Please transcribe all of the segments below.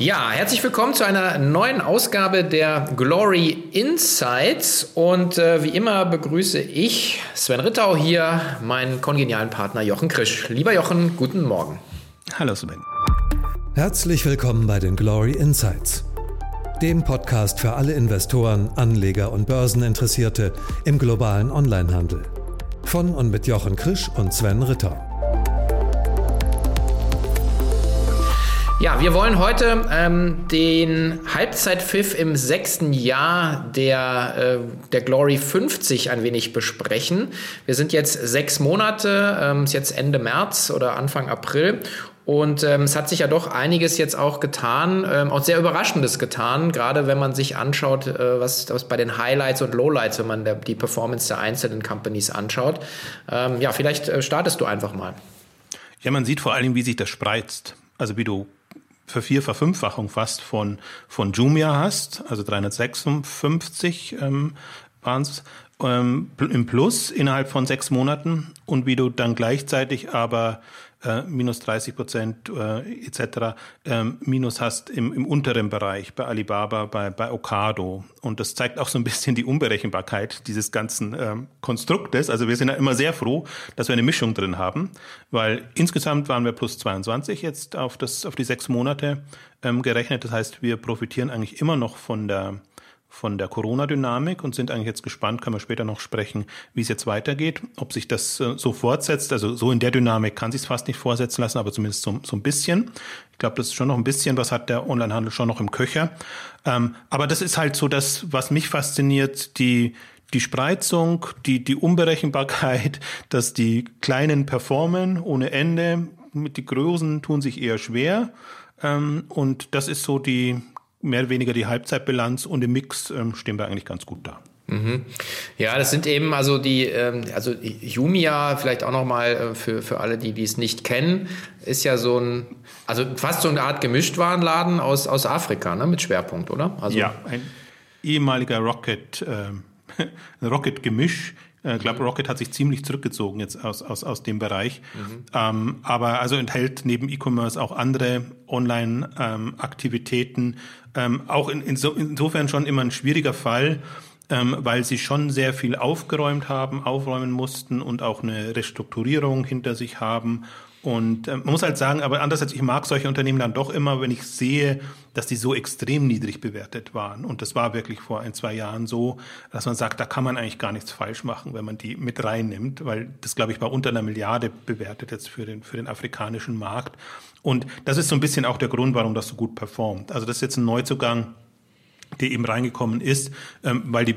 Ja, herzlich willkommen zu einer neuen Ausgabe der Glory Insights. Und äh, wie immer begrüße ich Sven Rittau hier, meinen kongenialen Partner Jochen Krisch. Lieber Jochen, guten Morgen. Hallo Sven. Herzlich willkommen bei den Glory Insights, dem Podcast für alle Investoren, Anleger und Börseninteressierte im globalen Onlinehandel. Von und mit Jochen Krisch und Sven Rittau. Ja, wir wollen heute ähm, den Halbzeitpfiff im sechsten Jahr der, äh, der Glory 50 ein wenig besprechen. Wir sind jetzt sechs Monate, ähm, ist jetzt Ende März oder Anfang April und ähm, es hat sich ja doch einiges jetzt auch getan, ähm, auch sehr Überraschendes getan, gerade wenn man sich anschaut, äh, was, was bei den Highlights und Lowlights, wenn man der, die Performance der einzelnen Companies anschaut. Ähm, ja, vielleicht äh, startest du einfach mal. Ja, man sieht vor allem, wie sich das spreizt. Also wie du Vervier-, Verfünffachung fast von, von Jumia hast, also 356 ähm, waren es ähm, im Plus innerhalb von sechs Monaten. Und wie du dann gleichzeitig aber äh, minus 30 Prozent äh, etc. Ähm, minus hast im, im unteren Bereich bei Alibaba, bei, bei Okado. Und das zeigt auch so ein bisschen die Unberechenbarkeit dieses ganzen ähm, Konstruktes. Also wir sind ja immer sehr froh, dass wir eine Mischung drin haben, weil insgesamt waren wir plus 22 jetzt auf, das, auf die sechs Monate ähm, gerechnet. Das heißt, wir profitieren eigentlich immer noch von der von der Corona-Dynamik und sind eigentlich jetzt gespannt, können wir später noch sprechen, wie es jetzt weitergeht, ob sich das äh, so fortsetzt. Also so in der Dynamik kann sich es fast nicht vorsetzen lassen, aber zumindest so, so ein bisschen. Ich glaube, das ist schon noch ein bisschen, was hat der Onlinehandel schon noch im Köcher. Ähm, aber das ist halt so das, was mich fasziniert, die, die Spreizung, die, die Unberechenbarkeit, dass die Kleinen performen ohne Ende, mit die Großen tun sich eher schwer. Ähm, und das ist so die, mehr oder weniger die Halbzeitbilanz und im Mix ähm, stehen wir eigentlich ganz gut da. Mhm. Ja, das sind eben also die, ähm, also Jumia, vielleicht auch nochmal äh, für, für alle, die es nicht kennen, ist ja so ein, also fast so eine Art Gemischtwarenladen aus, aus Afrika, ne, mit Schwerpunkt, oder? Also ja, ein ehemaliger Rocket, äh, Rocket-Gemisch ich glaube, Rocket hat sich ziemlich zurückgezogen jetzt aus, aus, aus dem Bereich. Mhm. Ähm, aber also enthält neben E-Commerce auch andere Online-Aktivitäten. Ähm, ähm, auch in, inso, insofern schon immer ein schwieriger Fall, ähm, weil sie schon sehr viel aufgeräumt haben, aufräumen mussten und auch eine Restrukturierung hinter sich haben und äh, man muss halt sagen, aber anders als ich mag solche Unternehmen dann doch immer, wenn ich sehe, dass die so extrem niedrig bewertet waren. Und das war wirklich vor ein, zwei Jahren so, dass man sagt, da kann man eigentlich gar nichts falsch machen, wenn man die mit reinnimmt, weil das, glaube ich, war unter einer Milliarde bewertet jetzt für den, für den afrikanischen Markt. Und das ist so ein bisschen auch der Grund, warum das so gut performt. Also das ist jetzt ein Neuzugang, der eben reingekommen ist, ähm, weil die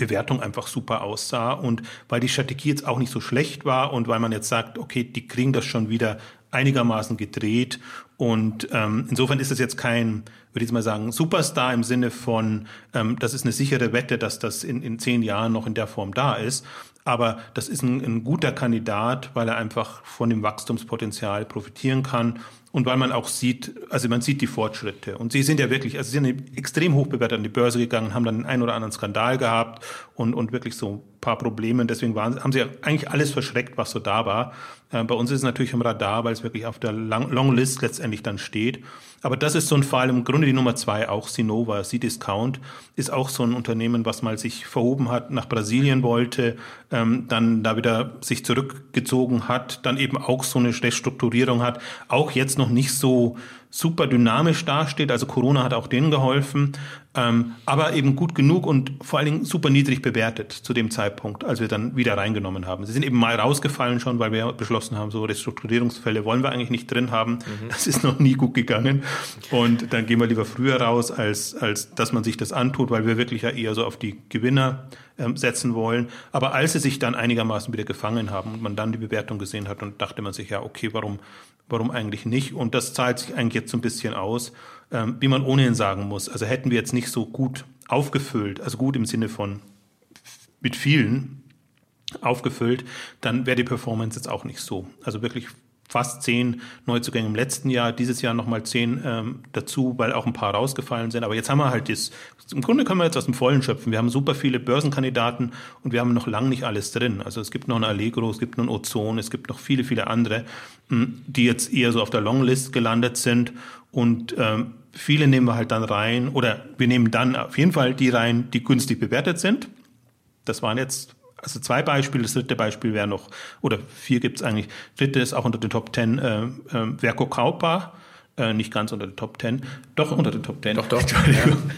Bewertung einfach super aussah und weil die Strategie jetzt auch nicht so schlecht war und weil man jetzt sagt, okay, die kriegen das schon wieder einigermaßen gedreht und ähm, insofern ist es jetzt kein, würde ich mal sagen, Superstar im Sinne von, ähm, das ist eine sichere Wette, dass das in, in zehn Jahren noch in der Form da ist. Aber das ist ein, ein guter Kandidat, weil er einfach von dem Wachstumspotenzial profitieren kann und weil man auch sieht, also man sieht die Fortschritte. Und sie sind ja wirklich, also sie sind extrem hoch bewertet an die Börse gegangen, haben dann einen oder anderen Skandal gehabt und, und wirklich so ein paar Probleme. Deswegen waren, haben sie eigentlich alles verschreckt, was so da war. Äh, bei uns ist es natürlich im Radar, weil es wirklich auf der Long, Long List letztendlich dann steht. Aber das ist so ein Fall, im Grunde die Nummer zwei, auch Sinova, C-Discount, ist auch so ein Unternehmen, was mal sich verhoben hat, nach Brasilien wollte, ähm, dann da wieder sich zurückgezogen hat, dann eben auch so eine Restrukturierung hat, auch jetzt noch nicht so super dynamisch dasteht. Also Corona hat auch denen geholfen, ähm, aber eben gut genug und vor allen Dingen super niedrig bewertet zu dem Zeitpunkt, als wir dann wieder reingenommen haben. Sie sind eben mal rausgefallen schon, weil wir beschlossen haben, so Restrukturierungsfälle wollen wir eigentlich nicht drin haben. Mhm. Das ist noch nie gut gegangen. Und dann gehen wir lieber früher raus, als, als dass man sich das antut, weil wir wirklich ja eher so auf die Gewinner ähm, setzen wollen. Aber als sie sich dann einigermaßen wieder gefangen haben und man dann die Bewertung gesehen hat, und dachte man sich ja, okay, warum, warum eigentlich nicht? Und das zahlt sich eigentlich jetzt so ein bisschen aus, ähm, wie man ohnehin sagen muss. Also hätten wir jetzt nicht so gut aufgefüllt, also gut im Sinne von mit vielen aufgefüllt, dann wäre die Performance jetzt auch nicht so. Also wirklich fast zehn Neuzugänge im letzten Jahr, dieses Jahr nochmal zehn ähm, dazu, weil auch ein paar rausgefallen sind. Aber jetzt haben wir halt das, im Grunde können wir jetzt aus dem Vollen schöpfen. Wir haben super viele Börsenkandidaten und wir haben noch lang nicht alles drin. Also es gibt noch ein Allegro, es gibt noch ein Ozon, es gibt noch viele, viele andere, hm, die jetzt eher so auf der Longlist gelandet sind und ähm, viele nehmen wir halt dann rein oder wir nehmen dann auf jeden Fall die rein, die günstig bewertet sind. Das waren jetzt also zwei Beispiele. Das dritte Beispiel wäre noch, oder vier gibt es eigentlich. Dritte ist auch unter den Top Ten äh, äh, Verco Kaupa, äh, nicht ganz unter den Top Ten, doch unter den Top Ten. Doch, doch. Entschuldigung. Ja.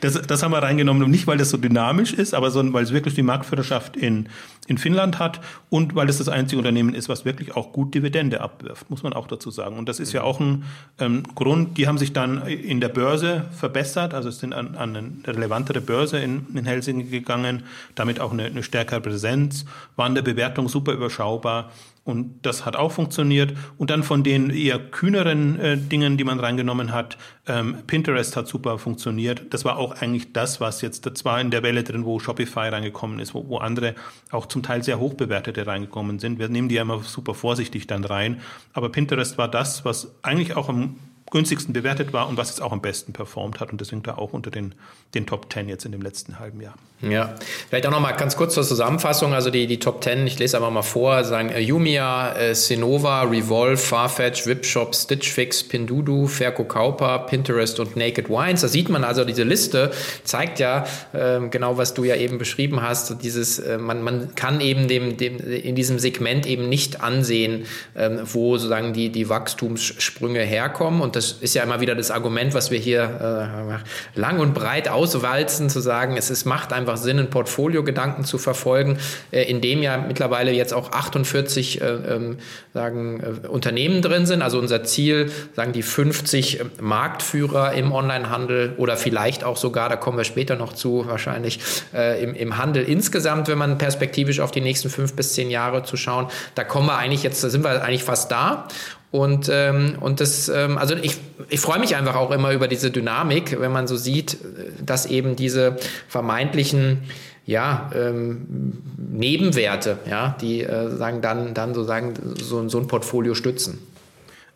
Das, das haben wir reingenommen, nicht weil das so dynamisch ist, aber sondern weil es wirklich die Marktführerschaft in, in Finnland hat und weil es das einzige Unternehmen ist, was wirklich auch gut Dividende abwirft, muss man auch dazu sagen. Und das ist ja auch ein ähm, Grund, die haben sich dann in der Börse verbessert, also sind an, an eine relevantere Börse in, in Helsinki gegangen, damit auch eine, eine stärkere Präsenz, waren der Bewertung super überschaubar und das hat auch funktioniert. Und dann von den eher kühneren äh, Dingen, die man reingenommen hat, ähm, Pinterest hat super funktioniert. Das war auch eigentlich das, was jetzt, das war in der Welle drin, wo Shopify reingekommen ist, wo, wo andere auch zum Teil sehr hoch bewertete reingekommen sind. Wir nehmen die ja immer super vorsichtig dann rein. Aber Pinterest war das, was eigentlich auch am günstigsten bewertet war und was jetzt auch am besten performt hat. Und deswegen da auch unter den, den Top 10 jetzt in dem letzten halben Jahr. Ja, vielleicht auch noch mal ganz kurz zur Zusammenfassung. Also die, die Top 10, ich lese einfach mal vor, sagen äh, Yumia, äh, Sinova, Revolve, Farfetch, Wipshop, Stitch Fix, Pindudu, Ferko Kauper, Pinterest und Naked Wines. Da sieht man also, diese Liste zeigt ja äh, genau, was du ja eben beschrieben hast. Dieses, äh, man, man kann eben dem, dem, in diesem Segment eben nicht ansehen, ähm, wo sozusagen die, die Wachstumssprünge herkommen. Und das ist ja immer wieder das Argument, was wir hier äh, lang und breit auswalzen, zu sagen, es ist, macht einfach einfach Sinn, einen Portfolio-Gedanken zu verfolgen, äh, in dem ja mittlerweile jetzt auch 48 äh, ähm, sagen, äh, Unternehmen drin sind. Also unser Ziel, sagen die 50 Marktführer im Onlinehandel oder vielleicht auch sogar, da kommen wir später noch zu, wahrscheinlich im, im Handel insgesamt, wenn man perspektivisch auf die nächsten fünf bis zehn Jahre zu schauen. Da kommen wir eigentlich jetzt, da sind wir eigentlich fast da. Und, ähm, und das, ähm, also ich, ich freue mich einfach auch immer über diese Dynamik, wenn man so sieht, dass eben diese vermeintlichen ja, ähm, Nebenwerte, ja, die äh, sagen dann, dann sozusagen so, so ein Portfolio stützen.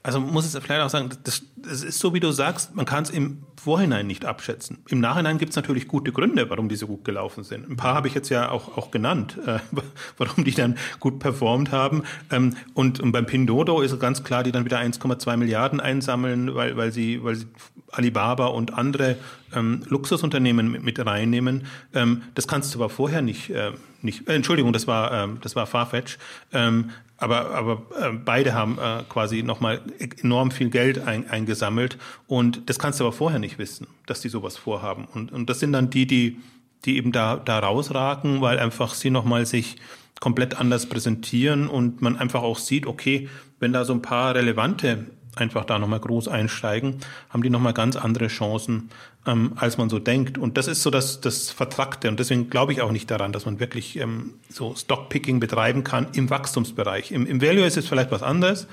Also muss es vielleicht auch sagen, das, das ist so, wie du sagst, man kann es im Vorhinein nicht abschätzen. Im Nachhinein gibt es natürlich gute Gründe, warum die so gut gelaufen sind. Ein paar habe ich jetzt ja auch, auch genannt, äh, warum die dann gut performt haben. Ähm, und, und beim Pindodo ist ganz klar, die dann wieder 1,2 Milliarden einsammeln, weil, weil, sie, weil sie Alibaba und andere ähm, Luxusunternehmen mit, mit reinnehmen. Ähm, das kannst du aber vorher nicht, äh, nicht äh, Entschuldigung, das war, ähm, das war Farfetch. Ähm, aber, aber äh, beide haben äh, quasi nochmal enorm viel Geld ein, eingesammelt und das kannst du aber vorher nicht wissen, dass die sowas vorhaben. Und, und das sind dann die, die, die eben da, da rausragen, weil einfach sie nochmal sich komplett anders präsentieren und man einfach auch sieht, okay, wenn da so ein paar relevante einfach da nochmal groß einsteigen, haben die nochmal ganz andere Chancen, ähm, als man so denkt. Und das ist so das, das Vertrackte. Und deswegen glaube ich auch nicht daran, dass man wirklich ähm, so Stockpicking betreiben kann im Wachstumsbereich. Im, im Value ist es vielleicht was anderes.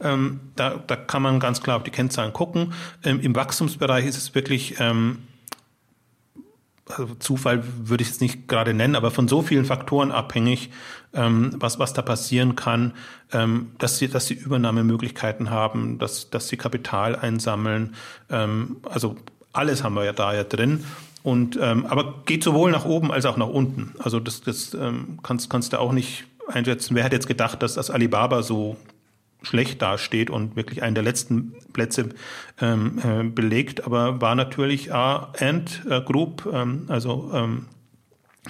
Ja. Ähm, da, da kann man ganz klar auf die Kennzahlen gucken. Ähm, Im Wachstumsbereich ist es wirklich ähm, also Zufall würde ich es nicht gerade nennen, aber von so vielen Faktoren abhängig, ähm, was, was da passieren kann, ähm, dass sie, dass sie Übernahmemöglichkeiten haben, dass, dass sie Kapital einsammeln. Ähm, also alles haben wir ja da ja drin. Und, ähm, aber geht sowohl nach oben als auch nach unten. Also das, das ähm, kannst, kannst du auch nicht einschätzen. Wer hat jetzt gedacht, dass das Alibaba so schlecht dasteht und wirklich einen der letzten Plätze ähm, äh, belegt, aber war natürlich A Ant äh, Group, ähm, also ähm,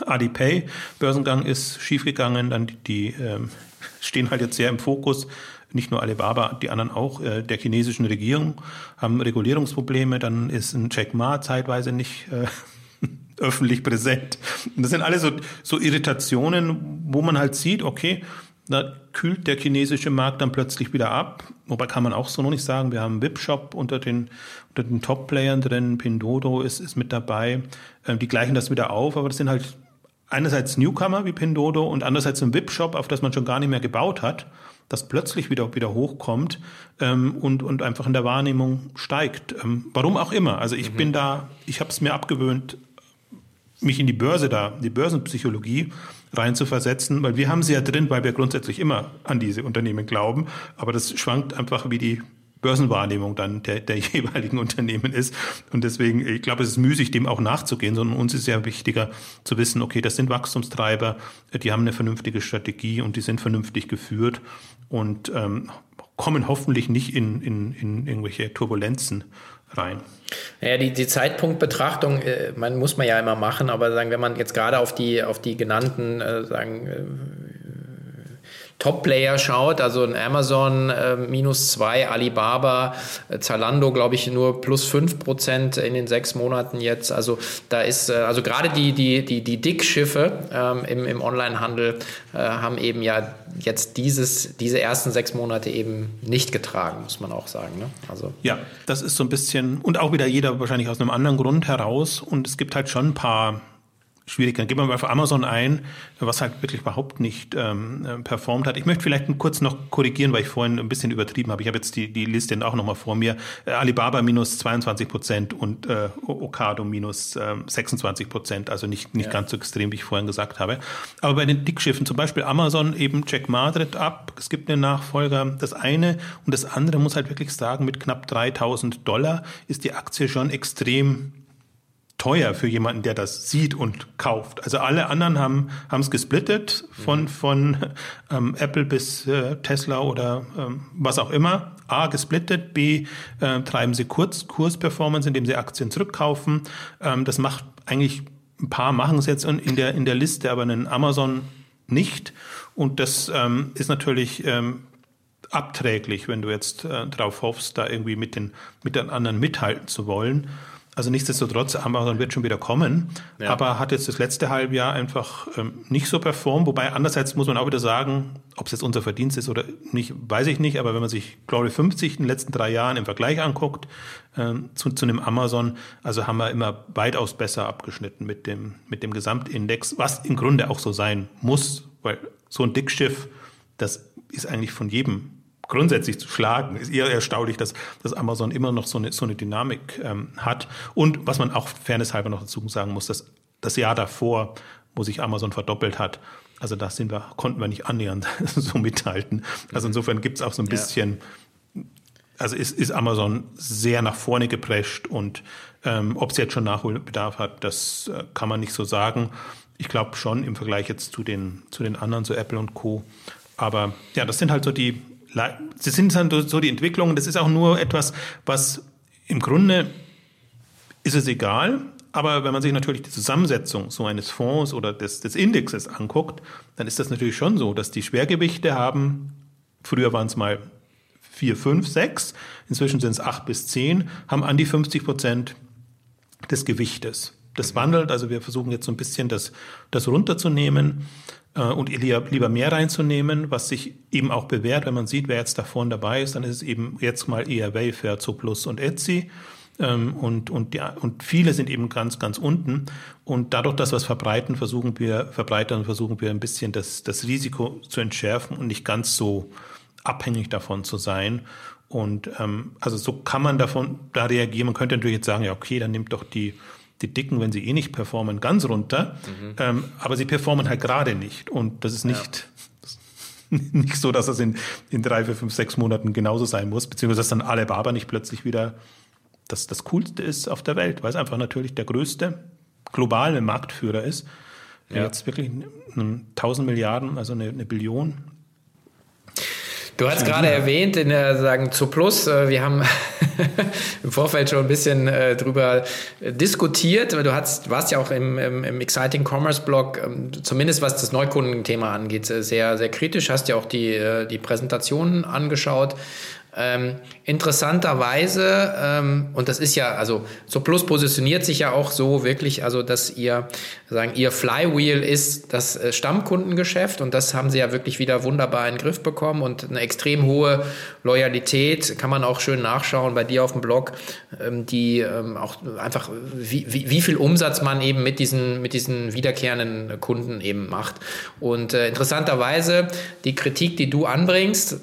ADPay, Börsengang ist schiefgegangen, dann die, die ähm, stehen halt jetzt sehr im Fokus, nicht nur Alibaba, die anderen auch, äh, der chinesischen Regierung, haben Regulierungsprobleme, dann ist ein Jack Ma zeitweise nicht äh, öffentlich präsent. Das sind alles so, so Irritationen, wo man halt sieht, okay, da kühlt der chinesische Markt dann plötzlich wieder ab. Wobei kann man auch so noch nicht sagen. Wir haben Wipshop unter den, unter den Top-Playern drin. Pindodo ist, ist mit dabei. Ähm, die gleichen das wieder auf, aber das sind halt einerseits Newcomer wie Pindodo und andererseits ein Wipshop, auf das man schon gar nicht mehr gebaut hat, das plötzlich wieder, wieder hochkommt ähm, und, und einfach in der Wahrnehmung steigt. Ähm, warum auch immer. Also ich mhm. bin da, ich habe es mir abgewöhnt, mich in die Börse da, die Börsenpsychologie rein zu versetzen, weil wir haben sie ja drin, weil wir grundsätzlich immer an diese Unternehmen glauben, aber das schwankt einfach wie die Börsenwahrnehmung dann der, der jeweiligen Unternehmen ist. Und deswegen, ich glaube, es ist müßig, dem auch nachzugehen, sondern uns ist ja wichtiger zu wissen, okay, das sind Wachstumstreiber, die haben eine vernünftige Strategie und die sind vernünftig geführt und ähm, kommen hoffentlich nicht in, in, in irgendwelche Turbulenzen rein. Ja, die, die Zeitpunktbetrachtung, äh, man muss man ja immer machen, aber sagen, wenn man jetzt gerade auf die, auf die genannten, äh, sagen, äh, Top-Player schaut, also ein Amazon äh, minus zwei, Alibaba, äh, Zalando, glaube ich, nur plus fünf Prozent in den sechs Monaten jetzt. Also da ist, äh, also gerade die, die, die, die Dickschiffe ähm, im, im Onlinehandel äh, haben eben ja jetzt dieses, diese ersten sechs Monate eben nicht getragen, muss man auch sagen. Ne? Also. Ja, das ist so ein bisschen, und auch wieder jeder wahrscheinlich aus einem anderen Grund heraus. Und es gibt halt schon ein paar schwierig. Dann geben wir mal für Amazon ein, was halt wirklich überhaupt nicht ähm, äh, performt hat. Ich möchte vielleicht kurz noch korrigieren, weil ich vorhin ein bisschen übertrieben habe. Ich habe jetzt die, die Liste auch nochmal vor mir. Äh, Alibaba minus 22 Prozent und äh, Okado minus äh, 26 Prozent. Also nicht, nicht ja. ganz so extrem, wie ich vorhin gesagt habe. Aber bei den Dickschiffen, zum Beispiel Amazon, eben Jack Ma tritt ab. Es gibt einen Nachfolger. Das eine und das andere muss halt wirklich sagen, mit knapp 3000 Dollar ist die Aktie schon extrem teuer für jemanden, der das sieht und kauft. Also alle anderen haben haben es gesplittet von mhm. von ähm, Apple bis äh, Tesla oder ähm, was auch immer. A gesplittet, B äh, treiben sie Kurz Kursperformance, indem sie Aktien zurückkaufen. Ähm, das macht eigentlich ein paar machen es jetzt in der in der Liste, aber einen Amazon nicht. Und das ähm, ist natürlich ähm, abträglich, wenn du jetzt äh, darauf hoffst, da irgendwie mit den mit den anderen mithalten zu wollen. Also nichtsdestotrotz, Amazon wird schon wieder kommen, ja. aber hat jetzt das letzte Halbjahr einfach ähm, nicht so performt. Wobei andererseits muss man auch wieder sagen, ob es jetzt unser Verdienst ist oder nicht, weiß ich nicht. Aber wenn man sich Glory 50 in den letzten drei Jahren im Vergleich anguckt ähm, zu, zu einem Amazon, also haben wir immer weitaus besser abgeschnitten mit dem, mit dem Gesamtindex, was im Grunde auch so sein muss, weil so ein Dickschiff, das ist eigentlich von jedem grundsätzlich zu schlagen. Ist eher erstaunlich, dass, dass Amazon immer noch so eine, so eine Dynamik ähm, hat. Und was man auch fairnesshalber noch dazu sagen muss, dass das Jahr davor, wo sich Amazon verdoppelt hat, also da sind wir, konnten wir nicht annähernd so mithalten. Also insofern gibt es auch so ein bisschen, ja. also ist, ist Amazon sehr nach vorne geprescht und ähm, ob es jetzt schon Nachholbedarf hat, das äh, kann man nicht so sagen. Ich glaube schon im Vergleich jetzt zu den, zu den anderen, so Apple und Co. Aber ja, das sind halt so die, Sie sind dann so die Entwicklungen, das ist auch nur etwas, was im Grunde ist es egal, aber wenn man sich natürlich die Zusammensetzung so eines Fonds oder des, des Indexes anguckt, dann ist das natürlich schon so, dass die Schwergewichte haben, früher waren es mal vier, fünf, sechs, inzwischen sind es acht bis zehn, haben an die 50 Prozent des Gewichtes. Das wandelt, also wir versuchen jetzt so ein bisschen das, das runterzunehmen äh, und lieber mehr reinzunehmen, was sich eben auch bewährt, wenn man sieht, wer jetzt da vorne dabei ist, dann ist es eben jetzt mal eher Wayfair, Zooplus und Etsy. Ähm, und, und, ja, und viele sind eben ganz, ganz unten. Und dadurch, dass wir es verbreiten, versuchen wir, verbreitern, versuchen wir ein bisschen das, das Risiko zu entschärfen und nicht ganz so abhängig davon zu sein. Und ähm, also so kann man davon da reagieren. Man könnte natürlich jetzt sagen, ja, okay, dann nimmt doch die die Dicken, wenn sie eh nicht performen, ganz runter. Mhm. Ähm, aber sie performen halt gerade nicht. Und das ist nicht, ja. nicht so, dass das in, in drei, vier, fünf, sechs Monaten genauso sein muss, beziehungsweise dass dann Alibaba nicht plötzlich wieder das, das Coolste ist auf der Welt, weil es einfach natürlich der größte globale Marktführer ist. Der ja. jetzt wirklich 1000 Milliarden, also eine, eine Billion Du hast gerade erwähnt, in der sagen zu Plus, äh, wir haben im Vorfeld schon ein bisschen äh, drüber diskutiert. Du hast, warst ja auch im, im, im Exciting Commerce Blog, ähm, zumindest was das Neukundenthema angeht, sehr, sehr kritisch. Hast ja auch die, äh, die Präsentationen angeschaut. Ähm, interessanterweise, ähm, und das ist ja, also so Plus positioniert sich ja auch so wirklich, also dass ihr sagen, ihr Flywheel ist das äh, Stammkundengeschäft und das haben sie ja wirklich wieder wunderbar in den Griff bekommen und eine extrem hohe Loyalität, kann man auch schön nachschauen bei dir auf dem Blog, ähm, die ähm, auch einfach, wie, wie, wie, viel Umsatz man eben mit diesen, mit diesen wiederkehrenden Kunden eben macht. Und äh, interessanterweise, die Kritik, die du anbringst,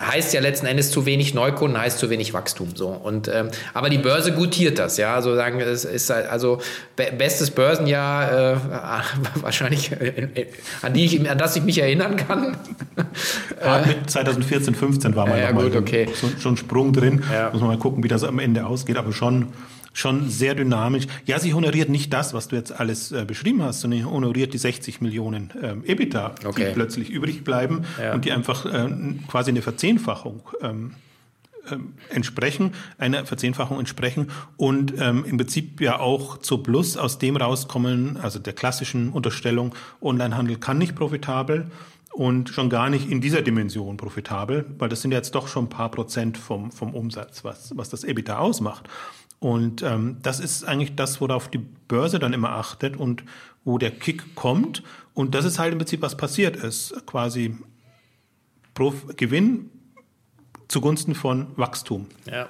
heißt ja letzten Endes zu wenig Neukunden, heißt zu wenig Wachstum. So. Und, ähm, aber die Börse gutiert das, ja. Also sagen, es ist halt, also be bestes Börsenjahr äh, wahrscheinlich, äh, an, die ich, an das ich mich erinnern kann. Ja, mit 2014, 15 war mal ja, gut, okay. so, schon Sprung drin. Ja. Muss man mal gucken, wie das am Ende ausgeht, aber schon schon sehr dynamisch. Ja, sie honoriert nicht das, was du jetzt alles äh, beschrieben hast, sondern honoriert die 60 Millionen ähm, EBITDA, okay. die plötzlich übrig bleiben ja. und die einfach äh, quasi eine Verzehnfachung ähm, ähm, entsprechen, einer Verzehnfachung entsprechen und ähm, im Prinzip ja auch zu Plus aus dem rauskommen, also der klassischen Unterstellung, Onlinehandel kann nicht profitabel und schon gar nicht in dieser Dimension profitabel, weil das sind jetzt doch schon ein paar Prozent vom, vom Umsatz, was, was das EBITDA ausmacht. Und ähm, das ist eigentlich das, worauf die Börse dann immer achtet und wo der Kick kommt. Und das ist halt im Prinzip, was passiert ist. Quasi Prof Gewinn zugunsten von Wachstum. Ja.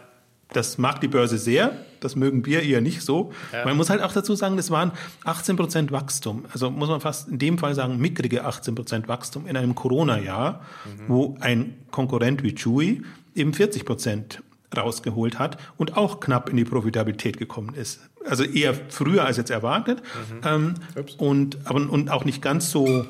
Das mag die Börse sehr, das mögen wir eher nicht so. Ja. Man muss halt auch dazu sagen, das waren 18 Prozent Wachstum. Also muss man fast in dem Fall sagen, mickrige 18 Prozent Wachstum in einem Corona-Jahr, mhm. wo ein Konkurrent wie Chewy eben 40 Prozent rausgeholt hat und auch knapp in die Profitabilität gekommen ist. Also eher früher als jetzt erwartet mhm. ähm, und, aber, und auch nicht ganz so,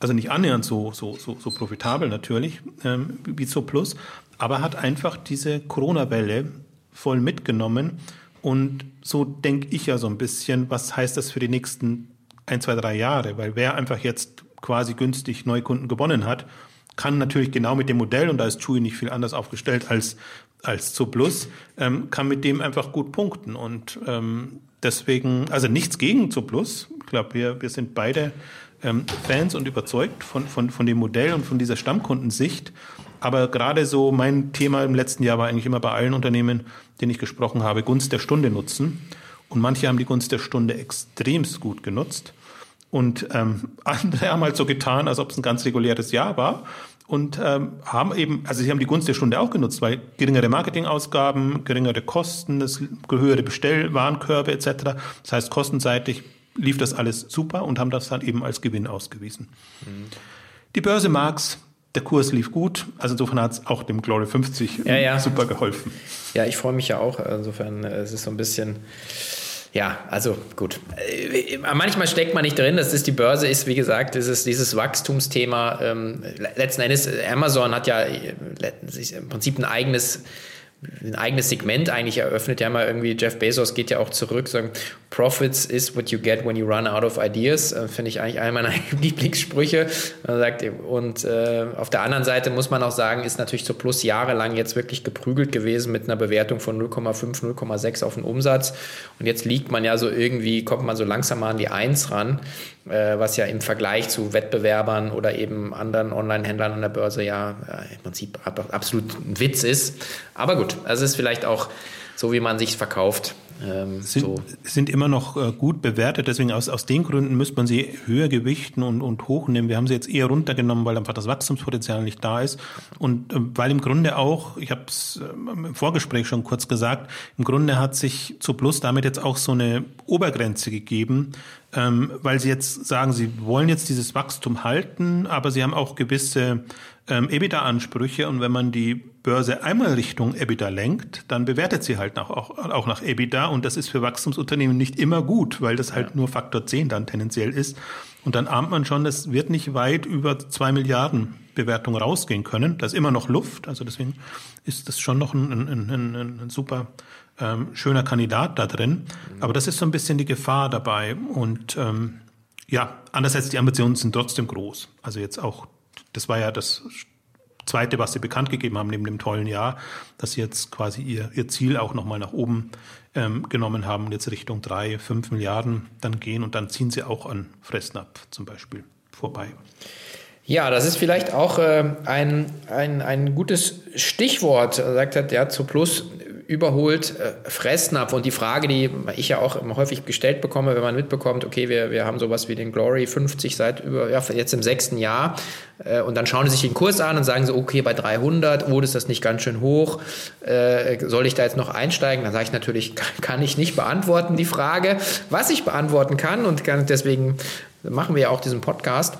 also nicht annähernd so, so, so, so profitabel natürlich ähm, wie so Plus, aber hat einfach diese Corona-Welle voll mitgenommen und so denke ich ja so ein bisschen, was heißt das für die nächsten ein, zwei, drei Jahre, weil wer einfach jetzt quasi günstig Neukunden gewonnen hat, kann natürlich genau mit dem Modell, und da ist Chewy nicht viel anders aufgestellt als als zu Plus, ähm, kann mit dem einfach gut punkten. Und ähm, deswegen, also nichts gegen zu Plus. Ich glaube, wir, wir sind beide ähm, Fans und überzeugt von, von, von dem Modell und von dieser Stammkundensicht. Aber gerade so mein Thema im letzten Jahr war eigentlich immer bei allen Unternehmen, denen ich gesprochen habe, Gunst der Stunde nutzen. Und manche haben die Gunst der Stunde extremst gut genutzt. Und ähm, andere haben halt so getan, als ob es ein ganz reguläres Jahr war und ähm, haben eben, also sie haben die Gunst der Stunde auch genutzt, weil geringere Marketingausgaben, geringere Kosten, das höhere Bestellwarenkörbe etc. Das heißt, kostenseitig lief das alles super und haben das dann eben als Gewinn ausgewiesen. Mhm. Die Börse mag's, der Kurs lief gut, also insofern hat es auch dem Glory 50 ja, ja. super geholfen. Ja, ich freue mich ja auch. Insofern äh, es ist so ein bisschen ja, also gut. Äh, manchmal steckt man nicht drin. Das ist die Börse, ist wie gesagt, dieses, dieses Wachstumsthema. Ähm, letzten Endes, Amazon hat ja äh, im Prinzip ein eigenes ein eigenes Segment eigentlich eröffnet. Ja, mal irgendwie Jeff Bezos geht ja auch zurück, sagen, Profits is what you get when you run out of ideas. Äh, Finde ich eigentlich einer meiner Lieblingssprüche. sagt, und äh, auf der anderen Seite muss man auch sagen, ist natürlich so plus jahrelang jetzt wirklich geprügelt gewesen mit einer Bewertung von 0,5, 0,6 auf den Umsatz. Und jetzt liegt man ja so irgendwie, kommt man so langsam mal an die 1 ran was ja im Vergleich zu Wettbewerbern oder eben anderen Online-Händlern an der Börse ja äh, im Prinzip absolut ein Witz ist. Aber gut, also es ist vielleicht auch so, wie man sich verkauft. Ähm, sind, so. sind immer noch äh, gut bewertet, deswegen aus, aus den Gründen müsste man sie höher gewichten und, und hochnehmen. Wir haben sie jetzt eher runtergenommen, weil einfach das Wachstumspotenzial nicht da ist und äh, weil im Grunde auch, ich habe es äh, im Vorgespräch schon kurz gesagt, im Grunde hat sich zu Plus damit jetzt auch so eine Obergrenze gegeben, ähm, weil sie jetzt sagen, sie wollen jetzt dieses Wachstum halten, aber sie haben auch gewisse ähm, EBITDA-Ansprüche und wenn man die Börse einmal Richtung EBITDA lenkt, dann bewertet sie halt auch, auch, auch nach EBITDA und das ist für Wachstumsunternehmen nicht immer gut, weil das halt ja. nur Faktor 10 dann tendenziell ist. Und dann ahnt man schon, das wird nicht weit über zwei Milliarden Bewertung rausgehen können. Da ist immer noch Luft, also deswegen ist das schon noch ein, ein, ein, ein super ähm, schöner Kandidat da drin. Mhm. Aber das ist so ein bisschen die Gefahr dabei. Und ähm, ja, andererseits die Ambitionen sind trotzdem groß. Also jetzt auch, das war ja das Zweite, was sie bekannt gegeben haben neben dem tollen Jahr, dass sie jetzt quasi ihr, ihr Ziel auch nochmal nach oben ähm, genommen haben und jetzt Richtung drei, fünf Milliarden dann gehen und dann ziehen sie auch an Fressnapf zum Beispiel vorbei. Ja, das ist vielleicht auch äh, ein, ein, ein gutes Stichwort. Er sagt hat, ja, zu Plus überholt äh, Fressnapf. Und die Frage, die ich ja auch immer häufig gestellt bekomme, wenn man mitbekommt, okay, wir, wir haben sowas wie den Glory 50 seit über, ja, jetzt im sechsten Jahr. Äh, und dann schauen sie sich den Kurs an und sagen so, okay, bei 300, oh, ist das nicht ganz schön hoch? Äh, soll ich da jetzt noch einsteigen? Dann sage ich natürlich, kann ich nicht beantworten, die Frage. Was ich beantworten kann und kann, deswegen machen wir ja auch diesen Podcast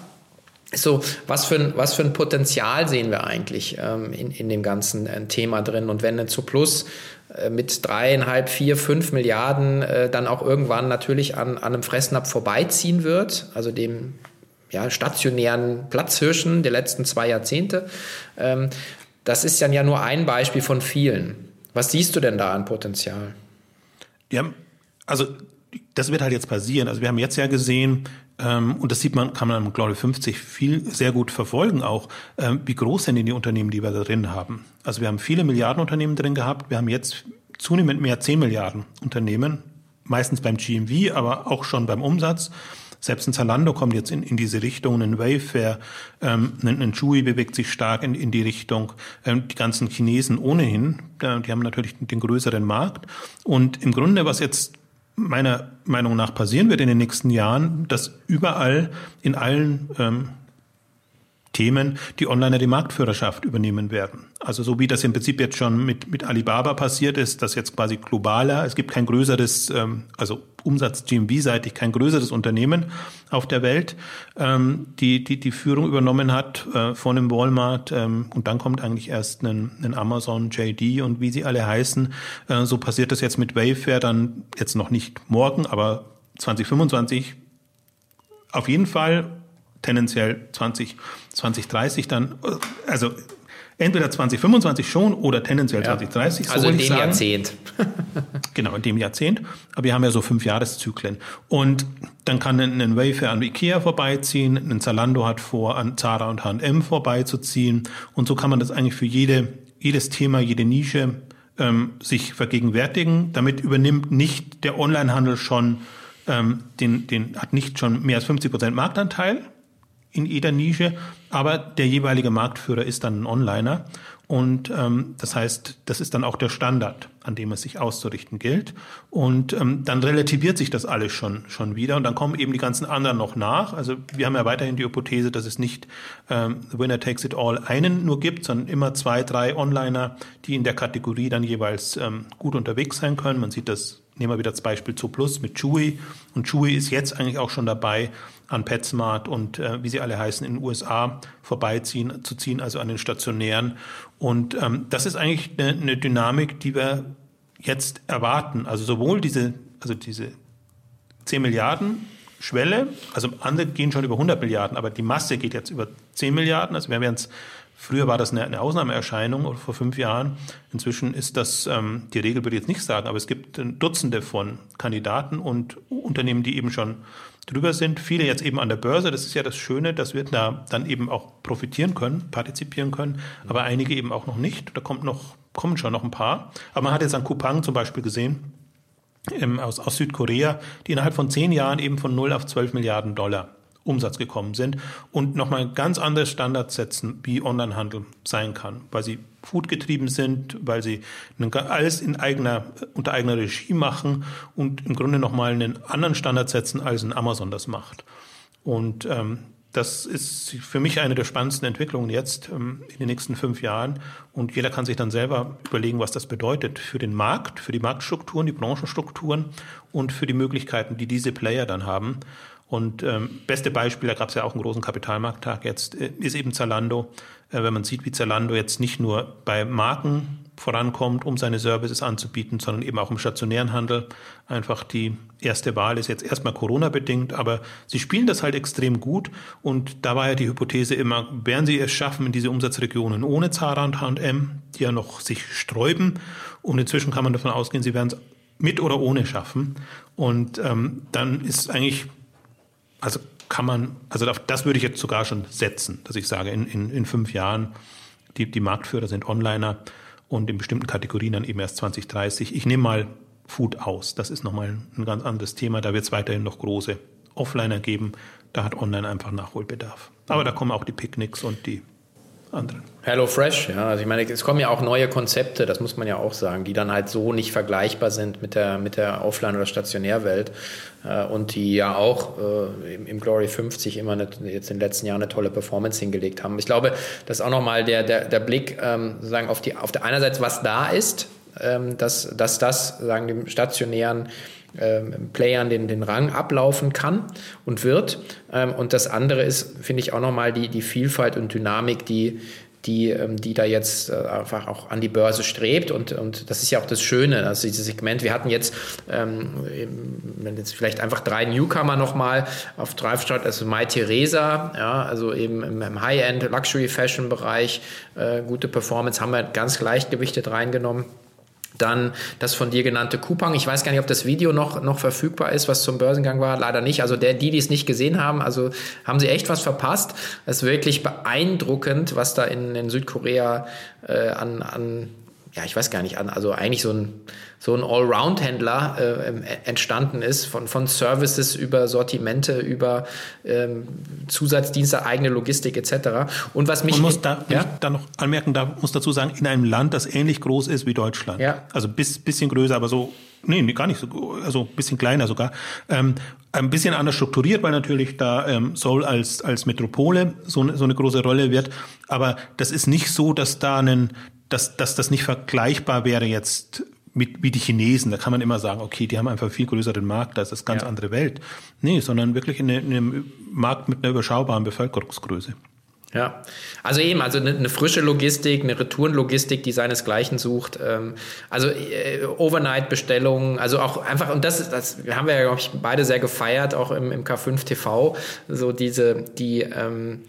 so, was für ein, was für ein Potenzial sehen wir eigentlich ähm, in, in dem ganzen äh, Thema drin? Und wenn ein Plus äh, mit dreieinhalb, vier, fünf Milliarden äh, dann auch irgendwann natürlich an, an einem Fressnapf vorbeiziehen wird, also dem ja, stationären Platzhirschen der letzten zwei Jahrzehnte, ähm, das ist dann ja nur ein Beispiel von vielen. Was siehst du denn da an Potenzial? Ja, also das wird halt jetzt passieren. Also wir haben jetzt ja gesehen, und das sieht man, kann man am Glory 50 viel sehr gut verfolgen auch, ähm, wie groß sind die Unternehmen, die wir da drin haben. Also wir haben viele Milliardenunternehmen drin gehabt. Wir haben jetzt zunehmend mehr 10 Milliarden Unternehmen, meistens beim GMV, aber auch schon beim Umsatz. Selbst ein Zalando kommt jetzt in, in diese Richtung, ein Wayfair, ähm, ein, ein Chewy bewegt sich stark in, in die Richtung. Ähm, die ganzen Chinesen ohnehin, äh, die haben natürlich den größeren Markt. Und im Grunde, was jetzt meiner Meinung nach passieren wird in den nächsten Jahren, dass überall in allen ähm, Themen die Onliner die Marktführerschaft übernehmen werden. Also so wie das im Prinzip jetzt schon mit, mit Alibaba passiert ist, dass jetzt quasi globaler, es gibt kein größeres, ähm, also Umsatz GMV-seitig kein größeres Unternehmen auf der Welt, ähm, die, die die Führung übernommen hat äh, von einem Walmart ähm, und dann kommt eigentlich erst ein, ein Amazon, JD und wie sie alle heißen. Äh, so passiert das jetzt mit Wayfair dann jetzt noch nicht morgen, aber 2025 auf jeden Fall tendenziell 20, 2030 dann, also entweder 2025 schon oder tendenziell ja. 2030. So also in dem. Jahrzehnt. genau, in dem Jahrzehnt. Aber wir haben ja so fünf Jahreszyklen. Und dann kann ein Wayfair an Ikea vorbeiziehen, ein Zalando hat vor, an Zara und H&M vorbeizuziehen. Und so kann man das eigentlich für jede, jedes Thema, jede Nische ähm, sich vergegenwärtigen. Damit übernimmt nicht der Onlinehandel schon ähm, den, den hat nicht schon mehr als 50 Prozent Marktanteil, in jeder Nische, aber der jeweilige Marktführer ist dann ein Onliner und ähm, das heißt, das ist dann auch der Standard, an dem es sich auszurichten gilt. Und ähm, dann relativiert sich das alles schon schon wieder und dann kommen eben die ganzen anderen noch nach. Also wir haben ja weiterhin die Hypothese, dass es nicht ähm, Winner Takes It All einen nur gibt, sondern immer zwei, drei Onliner, die in der Kategorie dann jeweils ähm, gut unterwegs sein können. Man sieht das Nehmen wir wieder das Beispiel Zo Plus mit Chewy. Und Chewy ist jetzt eigentlich auch schon dabei, an PetSmart und äh, wie sie alle heißen in den USA vorbeiziehen zu ziehen, also an den stationären. Und ähm, das ist eigentlich eine, eine Dynamik, die wir jetzt erwarten. Also sowohl diese, also diese 10 Milliarden Schwelle, also andere gehen schon über 100 Milliarden, aber die Masse geht jetzt über 10 Milliarden. Also wir werden es Früher war das eine, Ausnahmeerscheinung vor fünf Jahren. Inzwischen ist das ähm, die Regel, würde ich jetzt nicht sagen, aber es gibt Dutzende von Kandidaten und Unternehmen, die eben schon drüber sind. Viele jetzt eben an der Börse. Das ist ja das Schöne, dass wir da dann eben auch profitieren können, partizipieren können, aber einige eben auch noch nicht. Da kommt noch, kommen schon noch ein paar. Aber man hat jetzt an Kupang zum Beispiel gesehen, ähm, aus, aus Südkorea, die innerhalb von zehn Jahren eben von 0 auf 12 Milliarden Dollar Umsatz gekommen sind und nochmal ganz andere Standards setzen, wie Onlinehandel sein kann, weil sie foodgetrieben sind, weil sie alles in eigener, unter eigener Regie machen und im Grunde nochmal einen anderen Standard setzen, als ein Amazon das macht. Und ähm, das ist für mich eine der spannendsten Entwicklungen jetzt ähm, in den nächsten fünf Jahren. Und jeder kann sich dann selber überlegen, was das bedeutet für den Markt, für die Marktstrukturen, die Branchenstrukturen und für die Möglichkeiten, die diese Player dann haben. Und ähm, beste Beispiel, da gab es ja auch einen großen Kapitalmarkttag jetzt, äh, ist eben Zalando. Äh, wenn man sieht, wie Zalando jetzt nicht nur bei Marken vorankommt, um seine Services anzubieten, sondern eben auch im stationären Handel. Einfach die erste Wahl ist jetzt erstmal Corona-bedingt, aber sie spielen das halt extrem gut. Und da war ja die Hypothese immer, werden sie es schaffen in diese Umsatzregionen ohne Zara und H&M, die ja noch sich sträuben. Und inzwischen kann man davon ausgehen, sie werden es mit oder ohne schaffen. Und ähm, dann ist eigentlich also kann man, also das würde ich jetzt sogar schon setzen, dass ich sage, in, in, in fünf Jahren, die, die Marktführer sind Onliner und in bestimmten Kategorien dann eben erst 2030. Ich nehme mal Food aus. Das ist nochmal ein ganz anderes Thema. Da wird es weiterhin noch große Offliner geben. Da hat Online einfach Nachholbedarf. Aber da kommen auch die Picknicks und die anderen. Hello Fresh, ja. Also ich meine, es kommen ja auch neue Konzepte, das muss man ja auch sagen, die dann halt so nicht vergleichbar sind mit der, mit der Offline- oder Stationärwelt äh, und die ja auch äh, im, im, Glory 50 immer eine, jetzt in den letzten Jahren eine tolle Performance hingelegt haben. Ich glaube, das ist auch nochmal der, der, der Blick ähm, sozusagen auf, die, auf der einerseits, was da ist, ähm, dass, dass das sagen dem stationären ähm, Playern den, den Rang ablaufen kann und wird. Ähm, und das andere ist, finde ich, auch nochmal die, die Vielfalt und Dynamik, die, die, ähm, die da jetzt äh, einfach auch an die Börse strebt. Und, und das ist ja auch das Schöne, also dieses Segment. Wir hatten jetzt, ähm, jetzt vielleicht einfach drei Newcomer nochmal auf Drive Start, also Mai Theresa, ja, also eben im, High-End Luxury Fashion Bereich, äh, gute Performance haben wir ganz gleichgewichtet reingenommen. Dann das von dir genannte Coupang. Ich weiß gar nicht, ob das Video noch, noch verfügbar ist, was zum Börsengang war. Leider nicht. Also der, die, die es nicht gesehen haben, also haben sie echt was verpasst. Es ist wirklich beeindruckend, was da in, in Südkorea äh, an, an ja, ich weiß gar nicht, also eigentlich so ein, so ein Allround-Händler äh, entstanden ist, von, von Services über Sortimente, über ähm, Zusatzdienste, eigene Logistik etc. Und was mich. Man muss da, ja? da noch anmerken, da muss dazu sagen, in einem Land, das ähnlich groß ist wie Deutschland. Ja. Also bis bisschen größer, aber so, nee, gar nicht so, also bisschen kleiner sogar. Ähm, ein bisschen anders strukturiert, weil natürlich da ähm, Seoul als, als Metropole so, so eine große Rolle wird. Aber das ist nicht so, dass da einen, dass, dass das nicht vergleichbar wäre jetzt mit, wie die Chinesen. Da kann man immer sagen, okay, die haben einfach viel größeren Markt, da ist das ganz ja. andere Welt. Nee, sondern wirklich in, in einem Markt mit einer überschaubaren Bevölkerungsgröße. Ja, also eben, also eine, eine, frische Logistik, eine Retourenlogistik, die seinesgleichen sucht. Ähm, also äh, Overnight-Bestellungen, also auch einfach, und das, das haben wir ja, glaube ich, beide sehr gefeiert, auch im, im K5 TV, so diese, die, ähm,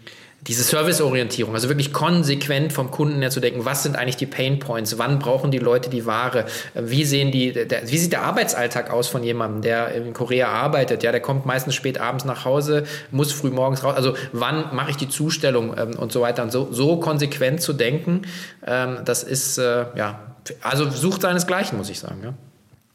diese Serviceorientierung, also wirklich konsequent vom Kunden her zu denken, was sind eigentlich die Pain Points, wann brauchen die Leute die Ware, wie sehen die, der, wie sieht der Arbeitsalltag aus von jemandem, der in Korea arbeitet, ja, der kommt meistens spät abends nach Hause, muss früh morgens raus, also wann mache ich die Zustellung ähm, und so weiter? Und so, so konsequent zu denken, ähm, das ist, äh, ja, also sucht seinesgleichen, muss ich sagen, ja.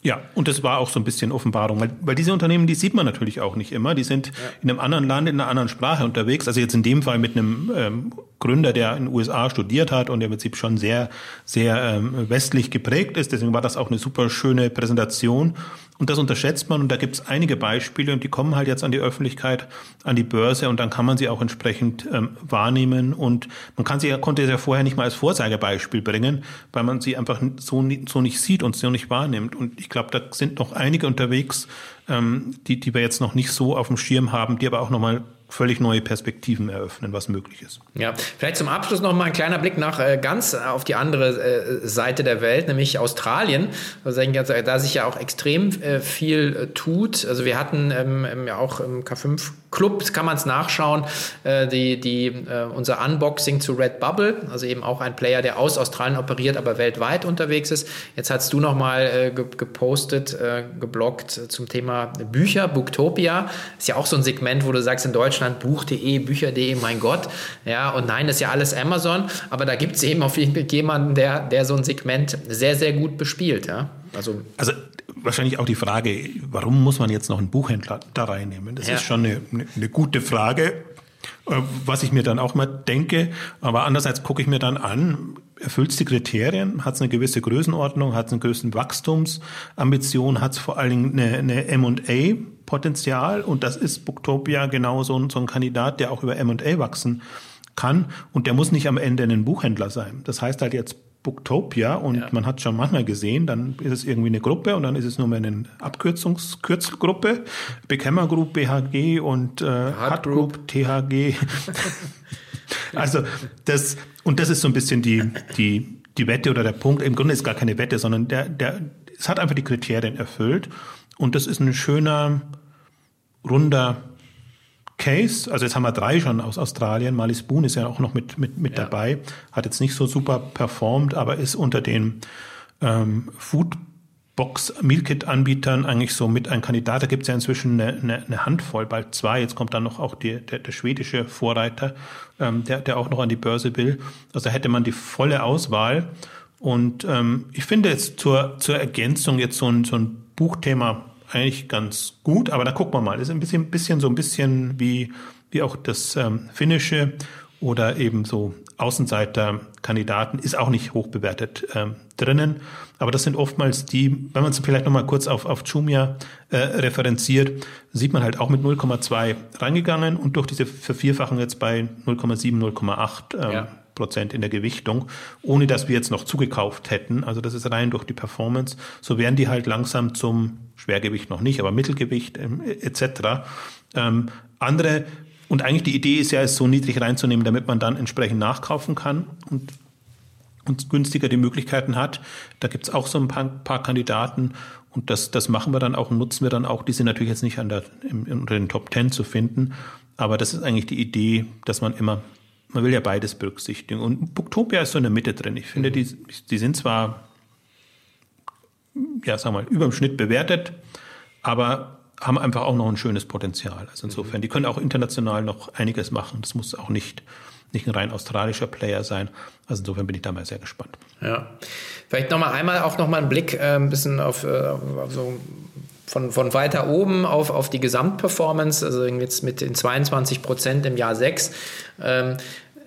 Ja, und das war auch so ein bisschen Offenbarung, weil, weil diese Unternehmen, die sieht man natürlich auch nicht immer. Die sind ja. in einem anderen Land, in einer anderen Sprache unterwegs. Also jetzt in dem Fall mit einem ähm, Gründer, der in den USA studiert hat und der im Prinzip schon sehr, sehr ähm, westlich geprägt ist. Deswegen war das auch eine super schöne Präsentation. Und das unterschätzt man und da gibt es einige Beispiele und die kommen halt jetzt an die Öffentlichkeit, an die Börse und dann kann man sie auch entsprechend ähm, wahrnehmen und man kann sie konnte sie ja vorher nicht mal als Vorzeigebeispiel bringen, weil man sie einfach so, so nicht sieht und so nicht wahrnimmt. Und ich glaube, da sind noch einige unterwegs, ähm, die, die wir jetzt noch nicht so auf dem Schirm haben, die aber auch nochmal völlig neue Perspektiven eröffnen, was möglich ist. Ja, vielleicht zum Abschluss noch mal ein kleiner Blick nach äh, ganz auf die andere äh, Seite der Welt, nämlich Australien, da sich ja auch extrem äh, viel äh, tut. Also wir hatten ähm, ja auch im K5 Club, kann man es nachschauen, äh, die, die, äh, unser Unboxing zu Redbubble, also eben auch ein Player, der aus Australien operiert, aber weltweit unterwegs ist. Jetzt hast du noch mal gepostet, geblockt zum Thema Bücher, Booktopia. Ist ja auch so ein Segment, wo du sagst, in Deutschland Deutschland, Buch.de, Bücher.de, mein Gott. Ja, und nein, das ist ja alles Amazon, aber da gibt es eben auf jeden Fall jemanden, der, der so ein Segment sehr, sehr gut bespielt. Ja? Also, also wahrscheinlich auch die Frage, warum muss man jetzt noch einen Buchhändler da reinnehmen? Das ja. ist schon eine, eine, gute Frage äh, was ich mir dann auch mal denke. Aber andererseits gucke ich mir dann an, erfüllt es die Kriterien, hat es eine gewisse Größenordnung, hat es eine gewisse Wachstumsambition, hat es vor allen Dingen eine, eine M&A Potenzial und das ist Booktopia genau so ein, so ein Kandidat, der auch über M&A wachsen kann und der muss nicht am Ende ein Buchhändler sein. Das heißt halt jetzt Booktopia und ja. man hat schon manchmal gesehen, dann ist es irgendwie eine Gruppe und dann ist es nur mehr eine Abkürzungskürzelgruppe, Bekämmer Group, BHG und äh, Hard Group, THG. also das und das ist so ein bisschen die die die Wette oder der Punkt. Im Grunde ist gar keine Wette, sondern der der es hat einfach die Kriterien erfüllt und das ist ein schöner, runder Case. Also jetzt haben wir drei schon aus Australien. Marley Spoon ist ja auch noch mit, mit, mit ja. dabei. Hat jetzt nicht so super performt, aber ist unter den ähm, Foodbox Mealkit-Anbietern eigentlich so mit ein Kandidat. Da gibt es ja inzwischen eine, eine, eine, Handvoll, bald zwei. Jetzt kommt dann noch auch die, der, der schwedische Vorreiter, ähm, der, der auch noch an die Börse will. Also da hätte man die volle Auswahl. Und ähm, ich finde jetzt zur, zur Ergänzung jetzt so ein, so ein Buchthema eigentlich ganz gut, aber da gucken wir mal. Das ist ein bisschen, bisschen so ein bisschen wie, wie auch das ähm, Finnische oder eben so Außenseiterkandidaten ist auch nicht hoch bewertet ähm, drinnen. Aber das sind oftmals die, wenn man es vielleicht nochmal kurz auf, auf Jumia äh, referenziert, sieht man halt auch mit 0,2 reingegangen und durch diese Vervierfachung jetzt bei 0,7, 0,8 ähm, ja. Prozent in der Gewichtung, ohne dass wir jetzt noch zugekauft hätten. Also das ist rein durch die Performance. So werden die halt langsam zum Schwergewicht noch nicht, aber Mittelgewicht ähm, etc. Ähm, andere und eigentlich die Idee ist ja, es so niedrig reinzunehmen, damit man dann entsprechend nachkaufen kann und, und günstiger die Möglichkeiten hat. Da gibt es auch so ein paar, paar, Kandidaten und das, das machen wir dann auch und nutzen wir dann auch. Die sind natürlich jetzt nicht an der, im, unter den Top Ten zu finden, aber das ist eigentlich die Idee, dass man immer, man will ja beides berücksichtigen. Und Booktopia ist so in der Mitte drin. Ich finde, mhm. die, die sind zwar, ja, sagen wir mal, über dem Schnitt bewertet, aber haben einfach auch noch ein schönes Potenzial. Also insofern, die können auch international noch einiges machen. Das muss auch nicht, nicht ein rein australischer Player sein. Also insofern bin ich da mal sehr gespannt. Ja. Vielleicht nochmal einmal auch nochmal einen Blick äh, ein bisschen auf, äh, auf so von, von weiter oben auf, auf die Gesamtperformance, also jetzt mit den 22 Prozent im Jahr 6. Ähm,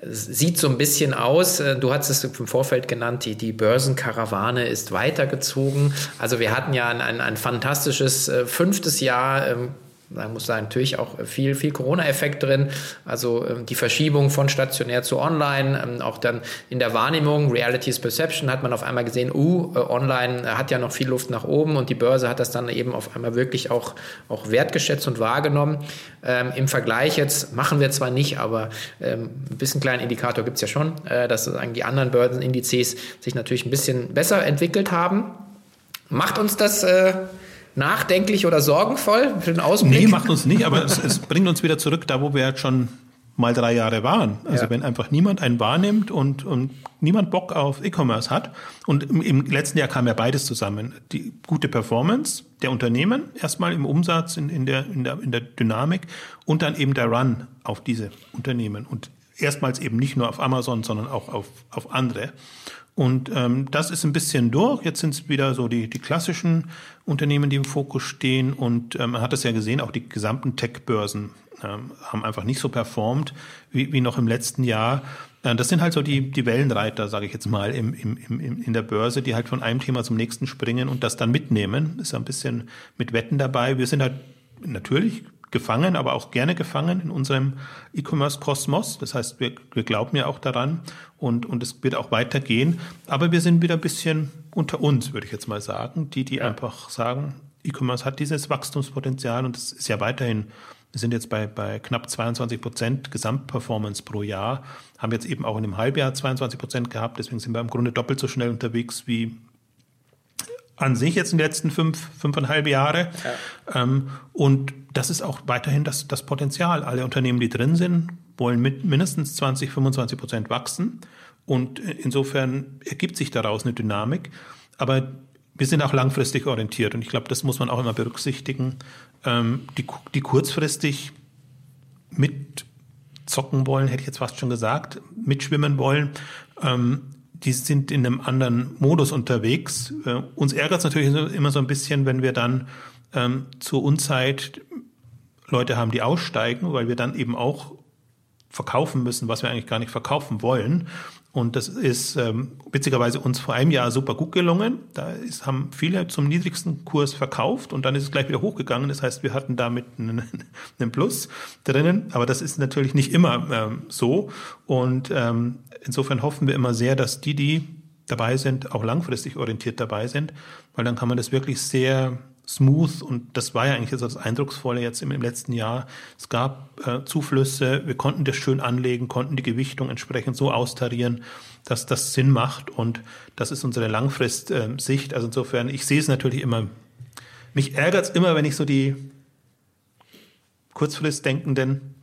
sieht so ein bisschen aus, äh, du hast es im Vorfeld genannt, die, die Börsenkarawane ist weitergezogen. Also wir hatten ja ein, ein, ein fantastisches äh, fünftes Jahr. Ähm, da muss da natürlich auch viel, viel Corona-Effekt drin. Also ähm, die Verschiebung von stationär zu online, ähm, auch dann in der Wahrnehmung, Reality's Perception, hat man auf einmal gesehen, uh, äh, online hat ja noch viel Luft nach oben und die Börse hat das dann eben auf einmal wirklich auch, auch wertgeschätzt und wahrgenommen. Ähm, Im Vergleich jetzt machen wir zwar nicht, aber ähm, ein bisschen kleinen Indikator gibt es ja schon, äh, dass die anderen Börsenindizes sich natürlich ein bisschen besser entwickelt haben. Macht uns das äh, nachdenklich oder sorgenvoll für den Ausblick? Nee, macht uns nicht, aber es, es bringt uns wieder zurück, da wo wir jetzt schon mal drei Jahre waren. Also ja. wenn einfach niemand einen wahrnimmt und, und niemand Bock auf E-Commerce hat. Und im, im, letzten Jahr kam ja beides zusammen. Die gute Performance der Unternehmen, erstmal im Umsatz, in, in, der, in, der, in der Dynamik und dann eben der Run auf diese Unternehmen. Und erstmals eben nicht nur auf Amazon, sondern auch auf, auf andere. Und ähm, das ist ein bisschen durch. Jetzt sind es wieder so die, die klassischen Unternehmen, die im Fokus stehen. Und ähm, man hat es ja gesehen, auch die gesamten Tech-Börsen ähm, haben einfach nicht so performt wie, wie noch im letzten Jahr. Äh, das sind halt so die, die Wellenreiter, sage ich jetzt mal, im, im, im, in der Börse, die halt von einem Thema zum nächsten springen und das dann mitnehmen. Ist ein bisschen mit Wetten dabei. Wir sind halt natürlich gefangen, aber auch gerne gefangen in unserem E-Commerce-Kosmos. Das heißt, wir, wir glauben ja auch daran und, und es wird auch weitergehen. Aber wir sind wieder ein bisschen unter uns, würde ich jetzt mal sagen, die, die ja. einfach sagen, E-Commerce hat dieses Wachstumspotenzial und es ist ja weiterhin, wir sind jetzt bei, bei knapp 22 Prozent Gesamtperformance pro Jahr, haben jetzt eben auch in dem Halbjahr 22 Prozent gehabt, deswegen sind wir im Grunde doppelt so schnell unterwegs wie an sich jetzt in den letzten fünf, fünfeinhalb Jahre. Ja. Ähm, und das ist auch weiterhin das, das Potenzial. Alle Unternehmen, die drin sind, wollen mit mindestens 20, 25 Prozent wachsen. Und insofern ergibt sich daraus eine Dynamik. Aber wir sind auch langfristig orientiert. Und ich glaube, das muss man auch immer berücksichtigen. Ähm, die, die kurzfristig mitzocken wollen, hätte ich jetzt fast schon gesagt, mitschwimmen wollen, ähm, die sind in einem anderen Modus unterwegs. Äh, uns ärgert es natürlich immer so ein bisschen, wenn wir dann ähm, zur Unzeit Leute haben, die aussteigen, weil wir dann eben auch verkaufen müssen, was wir eigentlich gar nicht verkaufen wollen. Und das ist ähm, witzigerweise uns vor einem Jahr super gut gelungen. Da ist, haben viele zum niedrigsten Kurs verkauft und dann ist es gleich wieder hochgegangen. Das heißt, wir hatten damit einen, einen Plus drinnen. Aber das ist natürlich nicht immer ähm, so. Und ähm, insofern hoffen wir immer sehr, dass die, die dabei sind, auch langfristig orientiert dabei sind, weil dann kann man das wirklich sehr smooth und das war ja eigentlich so das Eindrucksvolle jetzt im, im letzten Jahr. Es gab äh, Zuflüsse, wir konnten das schön anlegen, konnten die Gewichtung entsprechend so austarieren, dass das Sinn macht und das ist unsere Langfristsicht. Äh, also insofern, ich sehe es natürlich immer, mich ärgert es immer, wenn ich so die Kurzfristdenkenden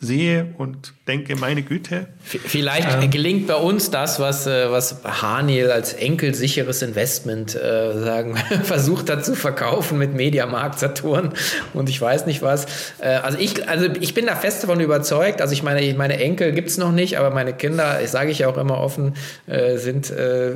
sehe und denke, meine Güte. Vielleicht ähm, gelingt bei uns das, was, äh, was Haniel als enkelsicheres Investment äh, sagen, versucht hat zu verkaufen mit Mediamarkt Saturn und ich weiß nicht was. Äh, also, ich, also ich bin da fest davon überzeugt. Also ich meine, meine Enkel gibt es noch nicht, aber meine Kinder, ich sage ich ja auch immer offen, äh, sind äh,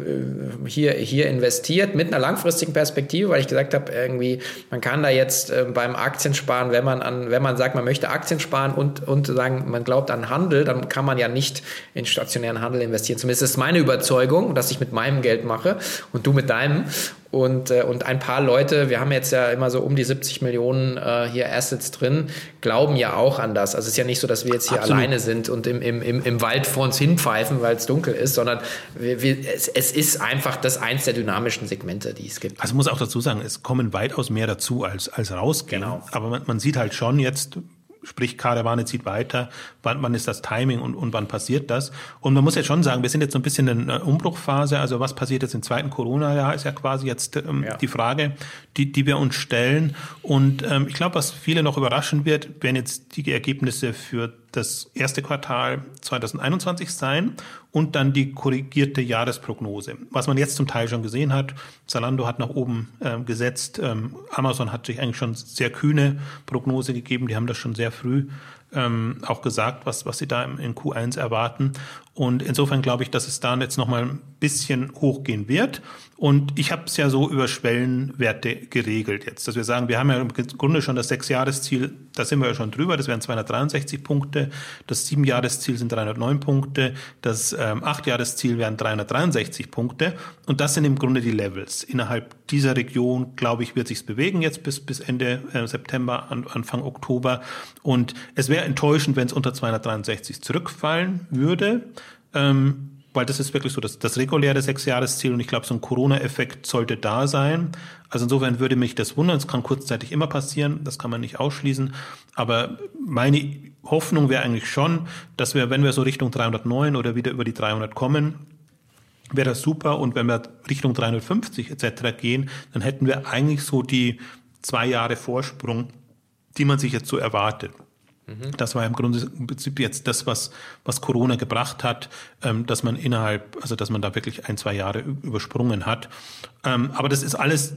hier, hier investiert mit einer langfristigen Perspektive, weil ich gesagt habe, irgendwie, man kann da jetzt äh, beim Aktiensparen, wenn man an, wenn man sagt, man möchte Aktien sparen und, und sagen, man glaubt an Handel, dann kann man ja nicht in stationären Handel investieren. Zumindest ist meine Überzeugung, dass ich mit meinem Geld mache und du mit deinem. Und, äh, und ein paar Leute, wir haben jetzt ja immer so um die 70 Millionen äh, hier Assets drin, glauben ja auch an das. Also es ist ja nicht so, dass wir jetzt hier Absolut. alleine sind und im, im, im, im Wald vor uns hinpfeifen, weil es dunkel ist, sondern wir, wir, es, es ist einfach das eins der dynamischen Segmente, die es gibt. Also muss auch dazu sagen, es kommen weitaus mehr dazu als, als rausgehen. Genau. Aber man, man sieht halt schon jetzt, sprich Karawane zieht weiter, wann, wann ist das Timing und, und wann passiert das? Und man muss jetzt schon sagen, wir sind jetzt so ein bisschen in einer Umbruchphase. Also was passiert jetzt im zweiten Corona-Jahr, ist ja quasi jetzt ähm, ja. die Frage, die, die wir uns stellen. Und ähm, ich glaube, was viele noch überraschen wird, werden jetzt die Ergebnisse für das erste Quartal 2021 sein und dann die korrigierte Jahresprognose. Was man jetzt zum Teil schon gesehen hat, Zalando hat nach oben äh, gesetzt, ähm, Amazon hat sich eigentlich schon sehr kühne Prognose gegeben, die haben das schon sehr früh ähm, auch gesagt, was, was sie da im, in Q1 erwarten. Und insofern glaube ich, dass es da jetzt nochmal ein bisschen hochgehen wird. Und ich habe es ja so über Schwellenwerte geregelt jetzt, dass wir sagen, wir haben ja im Grunde schon das Sechsjahresziel, da sind wir ja schon drüber, das wären 263 Punkte, das Siebenjahresziel sind 309 Punkte, das ähm, Achtjahresziel wären 363 Punkte und das sind im Grunde die Levels. Innerhalb dieser Region, glaube ich, wird sich's bewegen jetzt bis, bis Ende äh, September, an, Anfang Oktober und es wäre enttäuschend, wenn es unter 263 zurückfallen würde. Ähm, weil das ist wirklich so das, das reguläre Sechsjahresziel und ich glaube, so ein Corona-Effekt sollte da sein. Also insofern würde mich das wundern, es kann kurzzeitig immer passieren, das kann man nicht ausschließen, aber meine Hoffnung wäre eigentlich schon, dass wir, wenn wir so Richtung 309 oder wieder über die 300 kommen, wäre das super und wenn wir Richtung 350 etc. gehen, dann hätten wir eigentlich so die zwei Jahre Vorsprung, die man sich jetzt so erwartet. Das war im Grunde im Prinzip jetzt das, was, was Corona gebracht hat, ähm, dass man innerhalb, also dass man da wirklich ein, zwei Jahre übersprungen hat. Ähm, aber das ist alles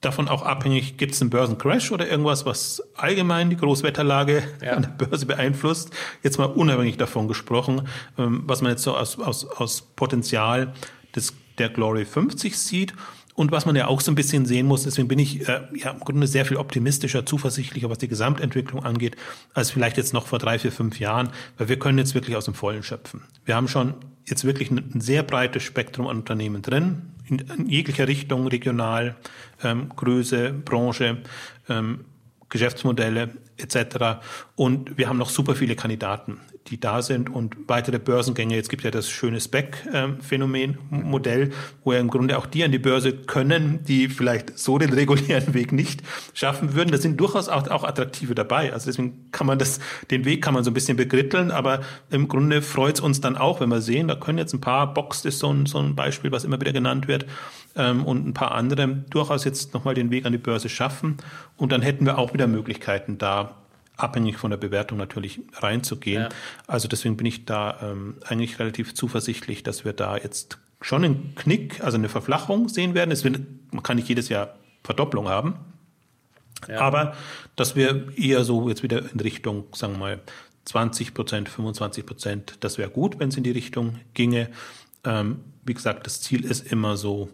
davon auch abhängig, gibt es einen Börsencrash oder irgendwas, was allgemein die Großwetterlage ja. an der Börse beeinflusst. Jetzt mal unabhängig davon gesprochen, ähm, was man jetzt so aus, aus, aus Potenzial des, der Glory 50 sieht. Und was man ja auch so ein bisschen sehen muss, deswegen bin ich äh, ja im Grunde sehr viel optimistischer, zuversichtlicher, was die Gesamtentwicklung angeht, als vielleicht jetzt noch vor drei, vier, fünf Jahren, weil wir können jetzt wirklich aus dem Vollen schöpfen. Wir haben schon jetzt wirklich ein, sehr breites Spektrum an Unternehmen drin, in, in jeglicher Richtung, regional, ähm, Größe, Branche, ähm, Geschäftsmodelle etc. Und wir haben noch super viele Kandidaten die da sind und weitere Börsengänge. Jetzt gibt ja das schöne Spec-Phänomen-Modell, wo ja im Grunde auch die an die Börse können, die vielleicht so den regulären Weg nicht schaffen würden. Da sind durchaus auch, auch attraktive dabei. Also deswegen kann man das, den Weg kann man so ein bisschen begritteln, aber im Grunde freut es uns dann auch, wenn wir sehen, da können jetzt ein paar, Box ist so ein, so ein Beispiel, was immer wieder genannt wird, ähm, und ein paar andere durchaus jetzt nochmal den Weg an die Börse schaffen. Und dann hätten wir auch wieder Möglichkeiten da, abhängig von der Bewertung natürlich reinzugehen. Ja. Also deswegen bin ich da ähm, eigentlich relativ zuversichtlich, dass wir da jetzt schon einen Knick, also eine Verflachung sehen werden. Es wird, man kann nicht jedes Jahr Verdopplung haben, ja. aber dass wir eher so jetzt wieder in Richtung, sagen wir mal, 20 Prozent, 25 Prozent, das wäre gut, wenn es in die Richtung ginge. Ähm, wie gesagt, das Ziel ist immer so,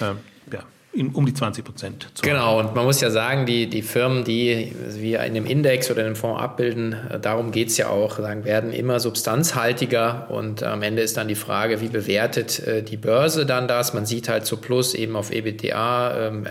ähm, ja, in, um die 20 Prozent. Genau, und man muss ja sagen, die, die Firmen, die wir in dem Index oder in dem Fonds abbilden, äh, darum geht es ja auch, sagen, werden immer substanzhaltiger und am Ende ist dann die Frage, wie bewertet äh, die Börse dann das? Man sieht halt zu Plus eben auf EBITDA, ähm,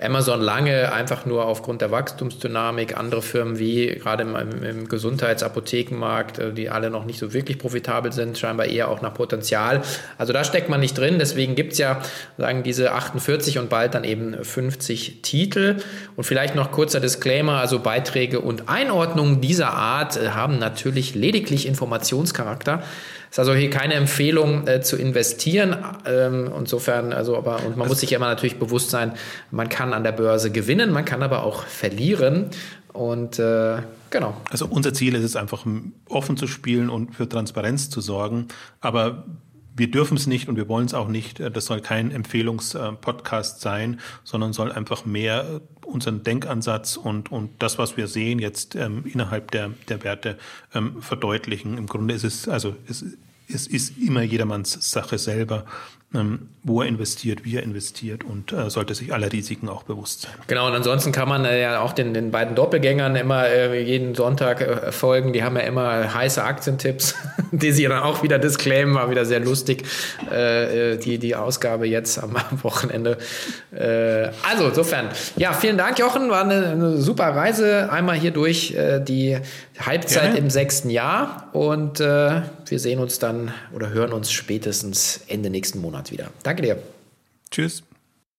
Amazon lange einfach nur aufgrund der Wachstumsdynamik, andere Firmen wie gerade im, im Gesundheitsapothekenmarkt, äh, die alle noch nicht so wirklich profitabel sind, scheinbar eher auch nach Potenzial. Also da steckt man nicht drin, deswegen gibt es ja sagen diese 48 und bald dann eben 50 Titel. Und vielleicht noch kurzer Disclaimer, also Beiträge und Einordnungen dieser Art äh, haben natürlich lediglich Informationscharakter. Ist also hier keine Empfehlung äh, zu investieren. Ähm, insofern, also aber, und man muss sich immer natürlich bewusst sein, man kann an der Börse gewinnen, man kann aber auch verlieren. Und äh, genau. Also unser Ziel ist es einfach, offen zu spielen und für Transparenz zu sorgen. Aber wir dürfen es nicht und wir wollen es auch nicht. Das soll kein Empfehlungspodcast sein, sondern soll einfach mehr unseren Denkansatz und, und das, was wir sehen, jetzt ähm, innerhalb der, der Werte ähm, verdeutlichen. Im Grunde ist es, also es, es ist immer jedermanns Sache selber, wo er investiert, wie er investiert und äh, sollte sich aller Risiken auch bewusst sein. Genau, und ansonsten kann man äh, ja auch den, den beiden Doppelgängern immer äh, jeden Sonntag äh, folgen. Die haben ja immer heiße Aktientipps, die sie dann auch wieder disclaimen, war wieder sehr lustig, äh, die, die Ausgabe jetzt am, Wochenende. also, insofern, ja, vielen Dank, Jochen, war eine, eine super Reise. Einmal hier durch die Halbzeit Gerne. im sechsten Jahr und wir sehen uns dann oder hören uns spätestens Ende nächsten Monats wieder. Danke dir. Tschüss.